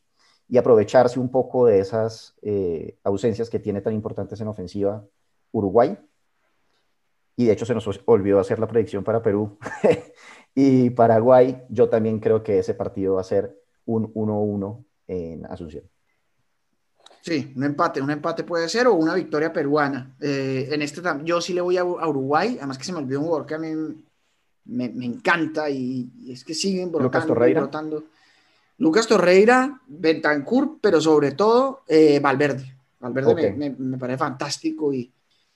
y aprovecharse un poco de esas eh, ausencias que tiene tan importantes en ofensiva Uruguay. Y de hecho se nos olvidó hacer la predicción para Perú y Paraguay. Yo también creo que ese partido va a ser un 1-1 en Asunción. Sí, un empate, un empate puede ser o una victoria peruana. Eh, en este yo sí le voy a, Uruguay, además que se me olvidó un jugador que a mí me, encanta y, es que siguen brotando. Lucas Torreira. Lucas Torreira, Bentancur, pero sobre todo eh, Valverde. Valverde me, me, parece fantástico y,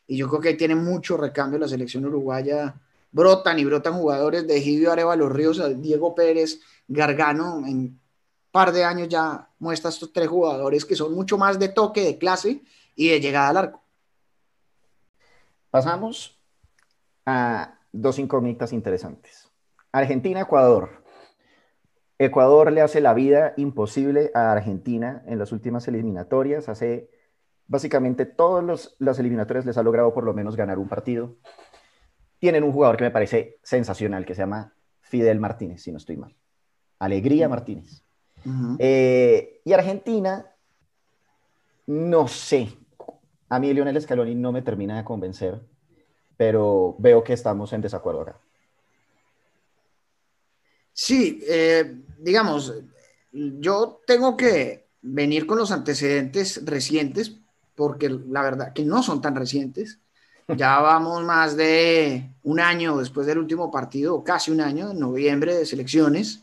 y yo creo que tiene mucho recambio la selección uruguaya. Brotan y brotan jugadores de Givio Arevalo Ríos, Diego Pérez, Gargano. En par de años ya muestra estos tres jugadores que son mucho más de toque, de clase y de llegada al arco. Pasamos a dos incógnitas interesantes. Argentina-Ecuador. Ecuador le hace la vida imposible a Argentina en las últimas eliminatorias. Hace básicamente todas las eliminatorias les ha logrado por lo menos ganar un partido. Tienen un jugador que me parece sensacional, que se llama Fidel Martínez, si no estoy mal. Alegría Martínez. Eh, y Argentina, no sé. A mí Lionel Scaloni no me termina de convencer, pero veo que estamos en desacuerdo acá. Sí, eh, digamos, yo tengo que venir con los antecedentes recientes porque la verdad que no son tan recientes. Ya vamos más de un año después del último partido, casi un año, en noviembre de selecciones.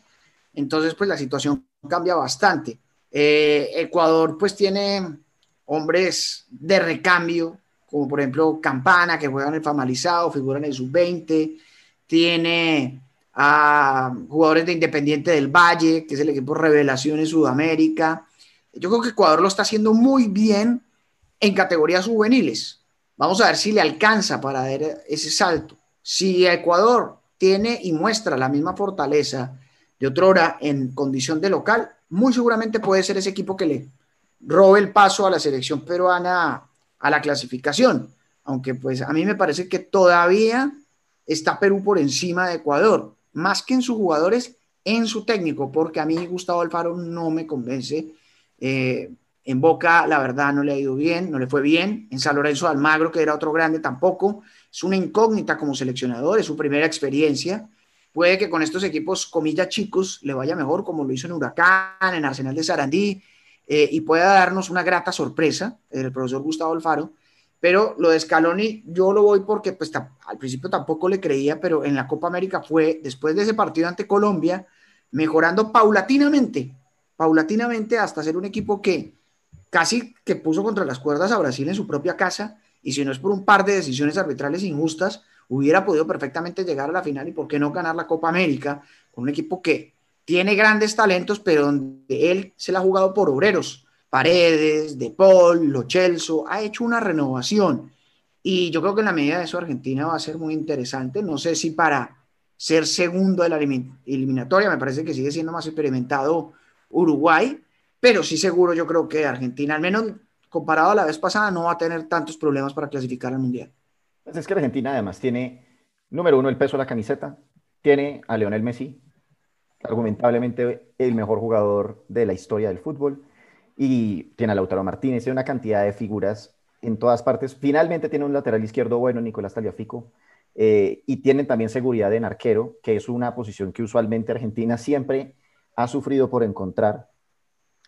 Entonces, pues la situación cambia bastante. Eh, Ecuador, pues tiene hombres de recambio, como por ejemplo Campana, que juega en el formalizado, figura en el sub-20. tiene a jugadores de Independiente del Valle, que es el equipo revelación en Sudamérica. Yo creo que Ecuador lo está haciendo muy bien en categorías juveniles. Vamos a ver si le alcanza para dar ese salto. Si Ecuador tiene y muestra la misma fortaleza de otrora en condición de local, muy seguramente puede ser ese equipo que le robe el paso a la selección peruana a la clasificación. Aunque pues a mí me parece que todavía está Perú por encima de Ecuador, más que en sus jugadores, en su técnico, porque a mí Gustavo Alfaro no me convence. Eh, en Boca, la verdad, no le ha ido bien, no le fue bien. En San Lorenzo Almagro, que era otro grande, tampoco. Es una incógnita como seleccionador, es su primera experiencia. Puede que con estos equipos, comillas chicos, le vaya mejor, como lo hizo en Huracán, en Arsenal de Sarandí, eh, y pueda darnos una grata sorpresa, el profesor Gustavo Alfaro. Pero lo de Scaloni, yo lo voy porque pues, al principio tampoco le creía, pero en la Copa América fue, después de ese partido ante Colombia, mejorando paulatinamente, paulatinamente hasta ser un equipo que casi que puso contra las cuerdas a Brasil en su propia casa, y si no es por un par de decisiones arbitrales injustas, hubiera podido perfectamente llegar a la final y por qué no ganar la Copa América con un equipo que tiene grandes talentos, pero donde él se la ha jugado por obreros. Paredes, De Paul, Lo Celso, ha hecho una renovación. Y yo creo que en la medida de eso Argentina va a ser muy interesante. No sé si para ser segundo de la eliminatoria, me parece que sigue siendo más experimentado Uruguay, pero sí seguro yo creo que Argentina, al menos comparado a la vez pasada, no va a tener tantos problemas para clasificar al Mundial. Pues es que Argentina además tiene, número uno, el peso de la camiseta, tiene a Leonel Messi, argumentablemente el mejor jugador de la historia del fútbol, y tiene a Lautaro Martínez, tiene una cantidad de figuras en todas partes. Finalmente tiene un lateral izquierdo bueno, Nicolás Taliafico, eh, y tienen también seguridad en arquero, que es una posición que usualmente Argentina siempre ha sufrido por encontrar.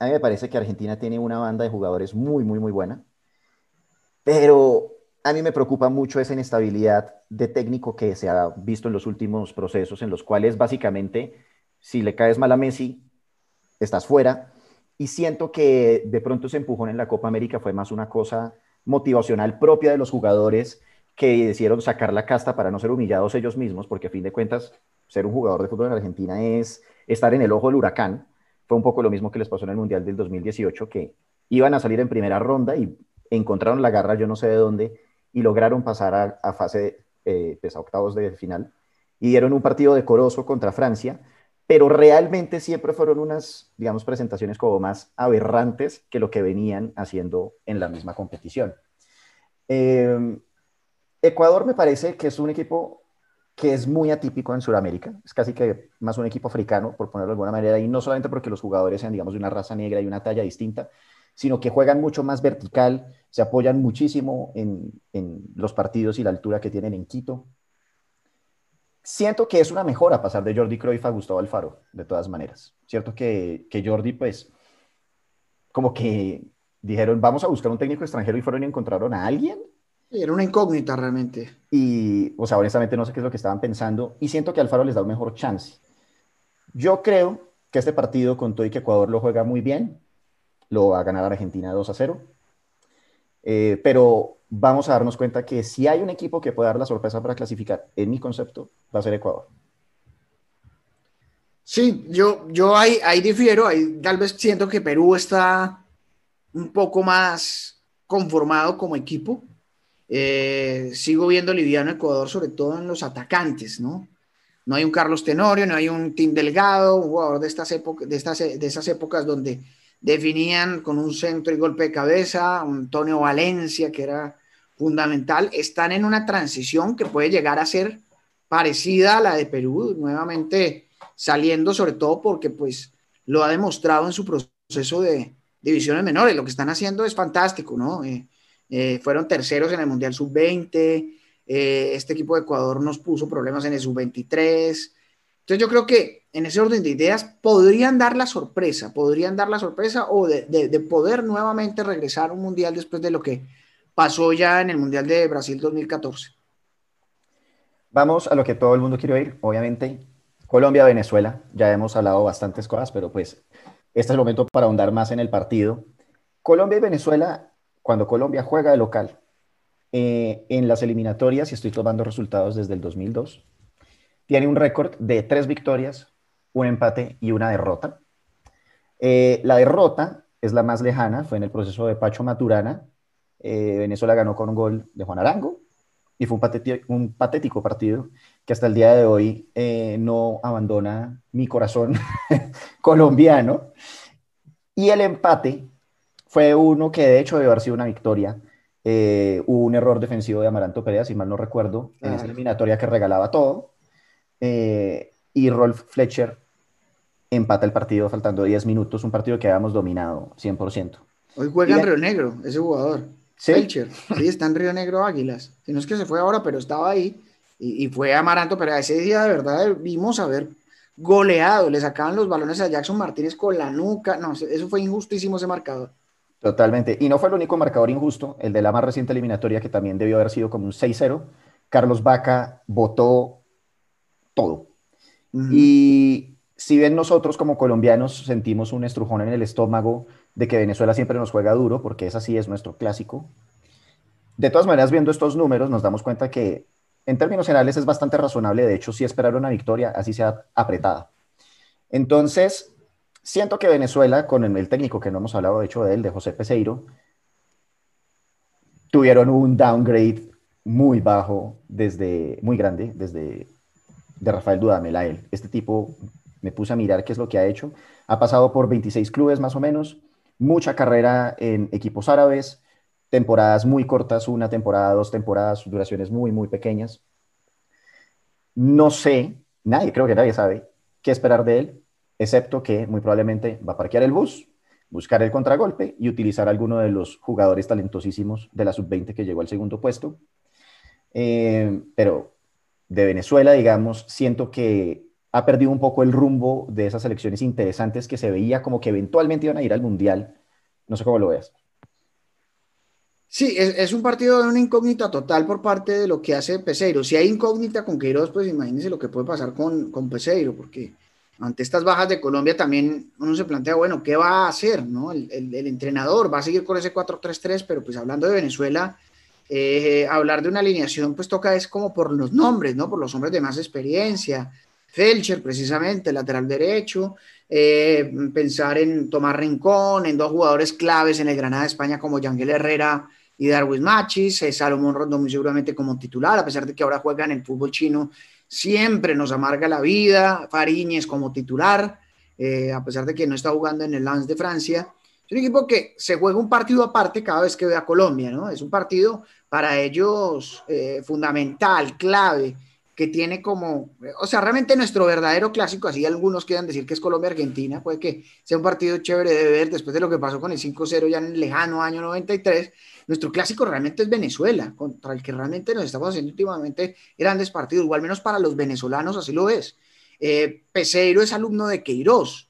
A mí me parece que Argentina tiene una banda de jugadores muy, muy, muy buena, pero a mí me preocupa mucho esa inestabilidad de técnico que se ha visto en los últimos procesos, en los cuales básicamente si le caes mal a Messi, estás fuera. Y siento que de pronto ese empujón en la Copa América fue más una cosa motivacional propia de los jugadores que decidieron sacar la casta para no ser humillados ellos mismos, porque a fin de cuentas, ser un jugador de fútbol en Argentina es estar en el ojo del huracán. Fue un poco lo mismo que les pasó en el Mundial del 2018, que iban a salir en primera ronda y encontraron la garra yo no sé de dónde y lograron pasar a, fase, eh, pues, a octavos de final. Y dieron un partido decoroso contra Francia, pero realmente siempre fueron unas, digamos, presentaciones como más aberrantes que lo que venían haciendo en la misma competición. Em, Ecuador me parece que es un equipo que es muy atípico en Sudamérica, es casi que más un equipo africano, por ponerlo de alguna manera, y no solamente porque los jugadores sean, digamos, de una raza negra y una talla distinta, sino que juegan mucho más vertical, se apoyan muchísimo en, en los partidos y la altura que tienen en Quito, siento que es una mejora pasar de Jordi Cruyff a Gustavo Alfaro, de todas maneras. Cierto que, que Jordi, pues, como que dijeron, vamos a buscar un técnico extranjero y fueron y encontraron a alguien. Era una incógnita realmente. Y, o sea, honestamente no sé qué es lo que estaban pensando y siento que Alfaro les da un mejor chance. Yo creo que este partido con todo y que Ecuador lo juega muy bien, lo va a ganar Argentina 2 a 0. Eh, pero vamos a darnos cuenta que si hay un equipo que puede dar la sorpresa para clasificar, en mi concepto, va a ser Ecuador. Sí, yo, yo ahí, ahí difiero, ahí tal vez siento que Perú está un poco más conformado como equipo. Eh, sigo viendo liviano Ecuador, sobre todo en los atacantes, ¿no? No hay un Carlos Tenorio, no hay un Tim Delgado, un jugador de, estas de, estas, de esas épocas donde definían con un centro y golpe de cabeza, Antonio Valencia, que era fundamental, están en una transición que puede llegar a ser parecida a la de Perú, nuevamente saliendo sobre todo porque pues lo ha demostrado en su proceso de divisiones menores, lo que están haciendo es fantástico, ¿no? Eh, eh, fueron terceros en el Mundial Sub-20, eh, este equipo de Ecuador nos puso problemas en el Sub-23, entonces yo creo que en ese orden de ideas podrían dar la sorpresa, podrían dar la sorpresa o de, poder nuevamente regresar a un mundial después de lo que pasó ya en el Mundial de Brasil 2014. Vamos a lo que todo el mundo quiere oír, obviamente. Colombia, Venezuela, ya hemos hablado bastantes cosas, pero pues este es el momento para ahondar más en el partido. Colombia y Venezuela, cuando Colombia juega de local, eh, en las eliminatorias, y estoy tomando resultados desde el 2002, tiene un récord de tres victorias, un empate y una derrota. Eh, la derrota es la más lejana, fue en el proceso de Pacho Maturana. Eh, Venezuela ganó con un gol de Juan Arango y fue un, patético, partido que hasta el día de hoy eh, no abandona mi corazón colombiano. Y el empate fue uno que de hecho debe haber sido una victoria. hubo un error defensivo de Amaranto Pérez, si mal no recuerdo, en esa eliminatoria que regalaba todo. Y Rolf Fletcher empata el partido faltando 10 minutos, un partido que habíamos dominado 100%. Hoy juega en Río Negro, ese jugador. ¿Sí? Sí, está en Río Negro Águilas. no es que se fue ahora, pero estaba ahí. Y, fue Amaranto, pero ese día de verdad vimos haber goleado. Le sacaban los balones a Jackson Martínez con la nuca. No, eso fue injustísimo ese marcador. Totalmente. Y no fue el único marcador injusto, el de la más reciente eliminatoria, que también debió haber sido como un 6-0. Carlos Vaca votó todo. Y si bien nosotros como colombianos sentimos un estrujón en el estómago de que Venezuela siempre nos juega duro, porque esa sí es nuestro clásico, de todas maneras, viendo estos números, nos damos cuenta que en términos generales es bastante razonable, de hecho, sí esperar una victoria, así sea apretada. Entonces, siento que Venezuela, con el técnico que no hemos hablado, de hecho, de él, de José Peseiro, tuvieron un downgrade muy bajo, desde, muy grande, desde de Rafael Dudamel a él. Este tipo me puse a mirar qué es lo que ha hecho. Ha pasado por 26 clubes más o menos, mucha carrera en equipos árabes, temporadas muy cortas, una temporada, dos temporadas, duraciones muy, muy pequeñas. No sé, nadie, creo que nadie sabe qué esperar de él, excepto que muy probablemente va a parquear el bus, buscar el contragolpe y utilizar a alguno de los jugadores talentosísimos de la sub-20 que llegó al segundo puesto. Eh, pero de Venezuela, digamos, siento que ha perdido un poco el rumbo de esas elecciones interesantes que se veía como que eventualmente iban a ir al Mundial. No sé cómo lo veas. Sí, es, un partido de una incógnita total por parte de lo que hace Peseiro. Si hay incógnita con Queiroz, pues imagínense lo que puede pasar con, con Peseiro, porque ante estas bajas de Colombia también uno se plantea, bueno, ¿qué va a hacer? No? El, entrenador va a seguir con ese 4-3-3, pero pues hablando de Venezuela, eh, hablar de una alineación, pues toca es como por los nombres, ¿no? Por los hombres de más experiencia, Felcher, precisamente, lateral derecho, eh, pensar en Tomás Rincón, en dos jugadores claves en el Granada de España como Yangel Herrera y Darwin Machis, eh, Salomón Rondón muy seguramente como titular, a pesar de que ahora juegan en el fútbol chino, siempre nos amarga la vida, Fariñez como titular, eh, a pesar de que no está jugando en el Lance de Francia. Es un equipo que se juega un partido aparte cada vez que ve a Colombia, ¿no? Es un partido para ellos fundamental, clave, que tiene como, o sea, realmente nuestro verdadero clásico, así algunos quieran decir que es Colombia-Argentina, puede que sea un partido chévere de ver después de lo que pasó con el 5-0 ya en el lejano año 93, nuestro clásico realmente es Venezuela, contra el que realmente nos estamos haciendo últimamente grandes partidos, o al menos para los venezolanos así lo es. Eh, Peseiro es alumno de Queiroz,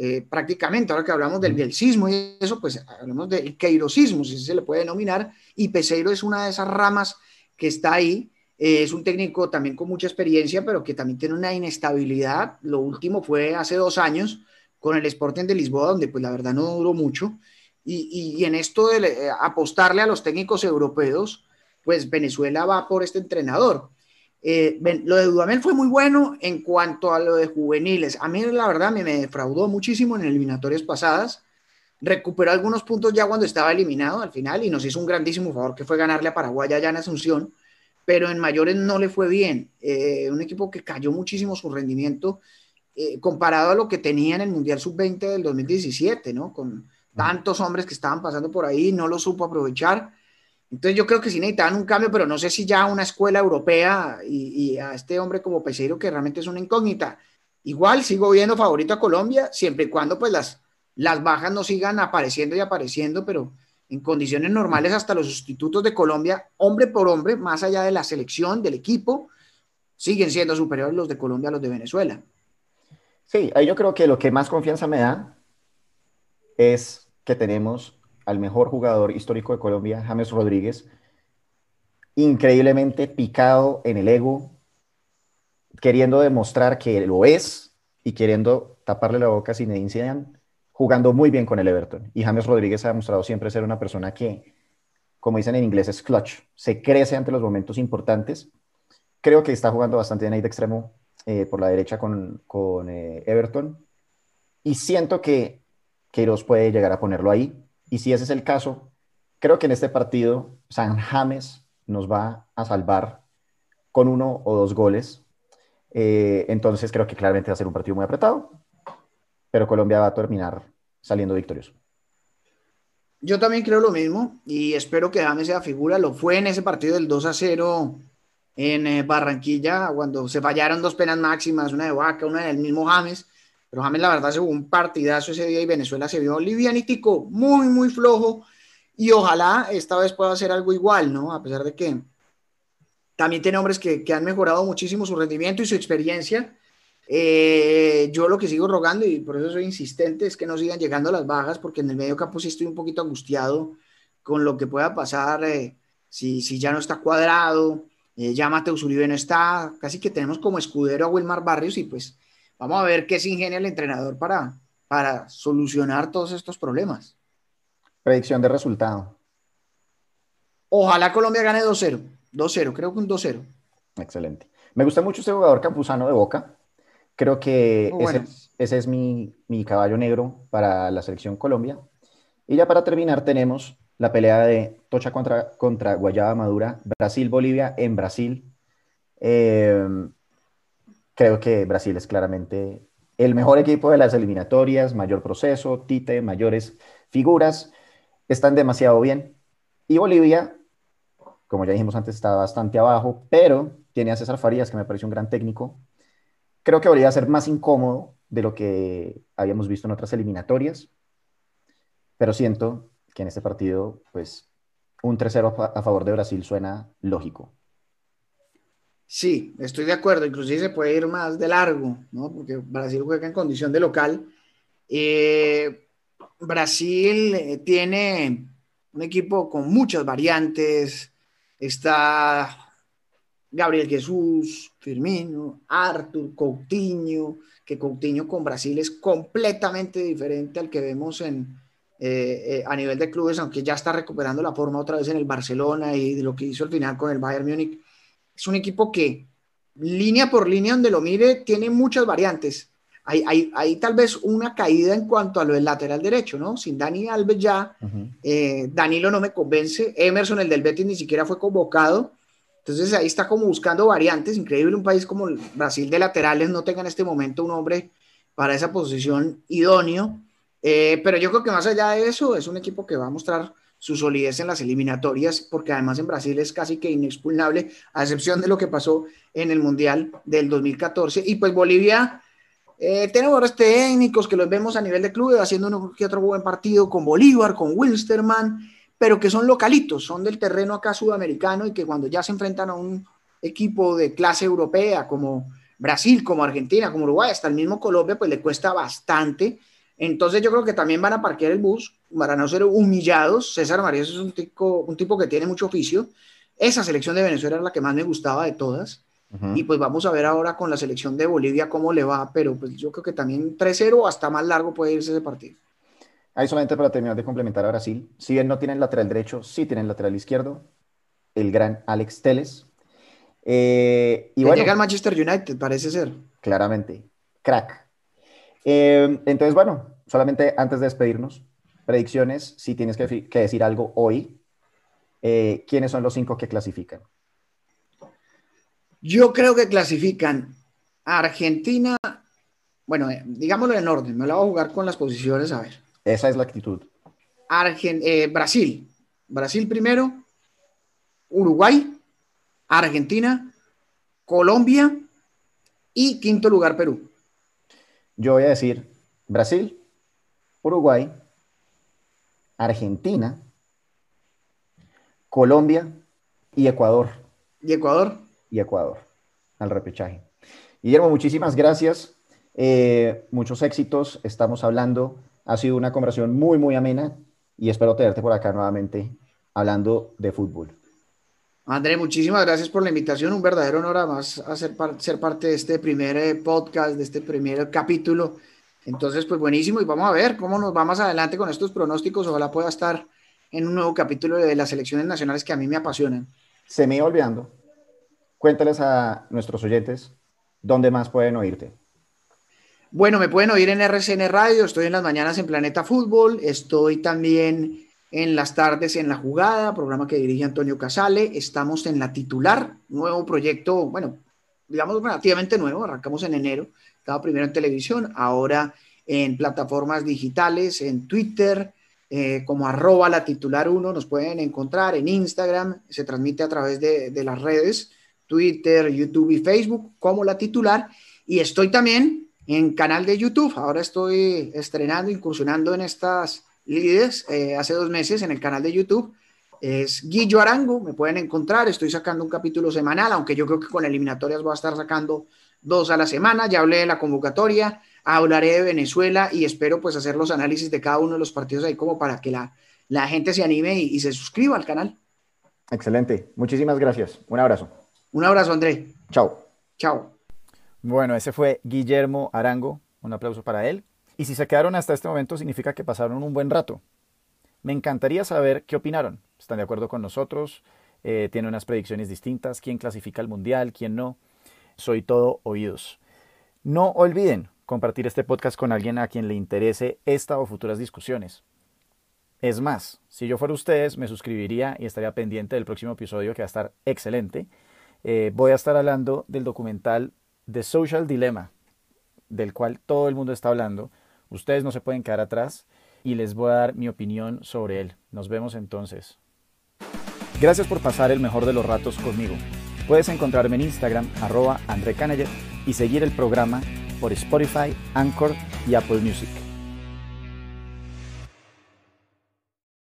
eh, prácticamente, ahora que hablamos del bielcismo y eso, pues hablamos del queirosismo, si se le puede denominar, y Peseiro es una de esas ramas que está ahí, eh, es un técnico también con mucha experiencia, pero que también tiene una inestabilidad. Lo último fue hace dos años con el Sporting de Lisboa, donde pues la verdad no duró mucho. Y, en esto de eh, apostarle a los técnicos europeos, pues Venezuela va por este entrenador. Eh, lo de Dudamel fue muy bueno en cuanto a lo de juveniles. A mí la verdad me, me defraudó muchísimo en eliminatorias pasadas. Recuperó algunos puntos ya cuando estaba eliminado al final y nos hizo un grandísimo favor que fue ganarle a Paraguay allá en Asunción pero en mayores no le fue bien. Eh, un equipo que cayó muchísimo su rendimiento eh, comparado a lo que tenía en el Mundial Sub-20 del 2017, ¿no? Con tantos hombres que estaban pasando por ahí, no lo supo aprovechar. Entonces yo creo que sí necesitaban un cambio, pero no sé si ya una escuela europea y, a este hombre como Peseiro, que realmente es una incógnita. Igual sigo viendo favorito a Colombia, siempre y cuando pues las, las bajas no sigan apareciendo y apareciendo, pero en condiciones normales hasta los sustitutos de Colombia, hombre por hombre, más allá de la selección, del equipo, siguen siendo superiores los de Colombia a los de Venezuela. Sí, ahí yo creo que lo que más confianza me da es que tenemos al mejor jugador histórico de Colombia, James Rodríguez, increíblemente picado en el ego, queriendo demostrar que lo es y queriendo taparle la boca sin Zinedine jugando muy bien con el Everton. Y James Rodríguez ha demostrado siempre ser una persona que, como dicen en inglés, es clutch, se crece ante los momentos importantes. Creo que está jugando bastante bien ahí de extremo eh, por la derecha con, con eh, Everton. Y siento que Queiroz puede llegar a ponerlo ahí. Y si ese es el caso, creo que en este partido San James nos va a salvar con uno o dos goles. Eh, entonces creo que claramente va a ser un partido muy apretado, pero Colombia va a terminar saliendo victorioso. Yo también creo lo mismo y espero que James sea figura. Lo fue en ese partido del 2 a 0 en eh, Barranquilla, cuando se fallaron dos penas máximas, una de Vaca, una del mismo James. Pero James, la verdad, se jugó un partidazo ese día y Venezuela se vio livianitico, muy, muy flojo. Y ojalá esta vez pueda hacer algo igual, ¿no? A pesar de que también tiene hombres que, que han mejorado muchísimo su rendimiento y su experiencia. Eh, yo lo que sigo rogando, y por eso soy insistente, es que no sigan llegando las bajas, porque en el medio campo sí estoy un poquito angustiado con lo que pueda pasar eh, si, si ya no está cuadrado, eh, ya Mateus Uribe no está, casi que tenemos como escudero a Wilmar Barrios y pues vamos a ver qué se ingenia el entrenador para, para solucionar todos estos problemas. Predicción de resultado. Ojalá Colombia gane 2-0, 2-0, creo que un 2-0. Excelente. Me gusta mucho este jugador campuzano de Boca. Creo que ese, ese, es mi, mi caballo negro para la selección Colombia. Y ya para terminar tenemos la pelea de Tocha contra, contra Guayaba Madura, Brasil-Bolivia en Brasil. Em, creo que Brasil es claramente el mejor equipo de las eliminatorias, mayor proceso, Tite, mayores figuras, están demasiado bien. Y Bolivia, como ya dijimos antes, está bastante abajo, pero tiene a César Farías, que me parece un gran técnico. Creo que Bolivia va a ser más incómodo de lo que habíamos visto en otras eliminatorias, pero siento que en este partido, pues, un 3-0 a favor de Brasil suena lógico. Sí, estoy de acuerdo. Inclusive se puede ir más de largo, ¿no? Porque Brasil juega en condición de local. Eh, Brasil eh, tiene un equipo con muchas variantes. Está Gabriel Jesús, Firmino, Artur, Coutinho, que Coutinho con Brasil es completamente diferente al que vemos en, eh, a nivel de clubes, aunque ya está recuperando la forma otra vez en el Barcelona y de lo que hizo al final con el Bayern Múnich. Es un equipo que, línea por línea, donde lo mire, tiene muchas variantes. Hay, hay, hay tal vez una caída en cuanto a lo del lateral derecho, ¿no? Sin Dani Alves ya, eh, Danilo no me convence, Emerson, el del Betis, ni siquiera fue convocado. Entonces ahí está como buscando variantes. Increíble un país como Brasil de laterales no tenga en este momento un hombre para esa posición idóneo. Eh, pero yo creo que más allá de eso, es un equipo que va a mostrar su solidez en las eliminatorias, porque además en Brasil es casi que inexpugnable, a excepción de lo que pasó en el Mundial del 2014. Y pues Bolivia eh, tiene técnicos que los vemos a nivel de club, haciendo uno que otro buen partido con Bolívar, con Wilstermann, pero que son localitos, son del terreno acá sudamericano y que cuando ya se enfrentan a un equipo de clase europea como Brasil, como Argentina, como Uruguay, hasta el mismo Colombia, pues le cuesta bastante entonces yo creo que también van a parquear el bus para no ser humillados. César Marías es un tipo, un tipo que tiene mucho oficio. Esa selección de Venezuela es la que más me gustaba de todas. Y pues vamos a ver ahora con la selección de Bolivia cómo le va, pero pues yo creo que también 3-0 hasta más largo puede irse ese partido. Ahí solamente para terminar de complementar a Brasil, si bien no tienen lateral derecho, sí tienen lateral izquierdo, el gran Alex Teles. Eh, y bueno, llega al Manchester United, parece ser. Claramente, crack, eh, entonces, bueno, solamente antes de despedirnos, predicciones, si tienes que, decir algo hoy, eh, ¿quiénes son los cinco que clasifican? Yo creo que clasifican Argentina, bueno, eh, digámoslo en orden, me lo voy a jugar con las posiciones, a ver. Esa es la actitud. Brasil, Brasil primero, Uruguay, Argentina, Colombia y quinto lugar Perú. Yo voy a decir Brasil, Uruguay, Argentina, Colombia y Ecuador. ¿Y Ecuador? Y Ecuador, al repechaje. Guillermo, muchísimas gracias. Eh, muchos éxitos. Estamos hablando. Ha sido una conversación muy, muy amena y espero tenerte por acá nuevamente hablando de fútbol. André, muchísimas gracias por la invitación. Un verdadero honor además a ser, ser parte de este primer eh, podcast, de este primer capítulo. Entonces, pues buenísimo y vamos a ver cómo nos va más adelante con estos pronósticos. Ojalá pueda estar en un nuevo capítulo de las selecciones nacionales que a mí me apasionan. Se me iba olvidando. Cuéntales a nuestros oyentes ¿dónde más pueden oírte? Bueno, me pueden oír en RCN Radio, estoy en las mañanas en Planeta Fútbol, estoy también en las tardes en La Jugada, programa que dirige Antonio Casale, estamos en La Titular, nuevo proyecto, bueno, digamos relativamente nuevo, arrancamos en enero, estaba primero en televisión, ahora en plataformas digitales, en Twitter, eh, como arroba la titular 1, nos pueden encontrar en Instagram, se transmite a través de, las redes, Twitter, YouTube y Facebook, como la titular, y estoy también en canal de YouTube. Ahora estoy estrenando, incursionando en estas líderes eh, hace dos meses en el canal de YouTube. Es Guillo Arango, me pueden encontrar. Estoy sacando un capítulo semanal, aunque yo creo que con eliminatorias voy a estar sacando dos a la semana. Ya hablé de la convocatoria, hablaré de Venezuela y espero pues hacer los análisis de cada uno de los partidos ahí como para que la, la gente se anime y, y se suscriba al canal. Excelente. Muchísimas gracias. Un abrazo. Un abrazo, André. Chao. Chao. Bueno, ese fue Guillermo Arango. Un aplauso para él. Y si se quedaron hasta este momento significa que pasaron un buen rato. Me encantaría saber qué opinaron. ¿Están de acuerdo con nosotros? Eh, ¿Tienen unas predicciones distintas? ¿Quién clasifica al Mundial? ¿Quién no? Soy todo oídos. No olviden compartir este podcast con alguien a quien le interese esta o futuras discusiones. Es más, si yo fuera ustedes, me suscribiría y estaría pendiente del próximo episodio que va a estar excelente. Eh, voy a estar hablando del documental The Social Dilemma, del cual todo el mundo está hablando. Ustedes no se pueden quedar atrás y les voy a dar mi opinión sobre él. Nos vemos entonces. Gracias por pasar el mejor de los ratos conmigo. Puedes encontrarme en Instagram, arroba André y seguir el programa por Spotify, Anchor y Apple Music.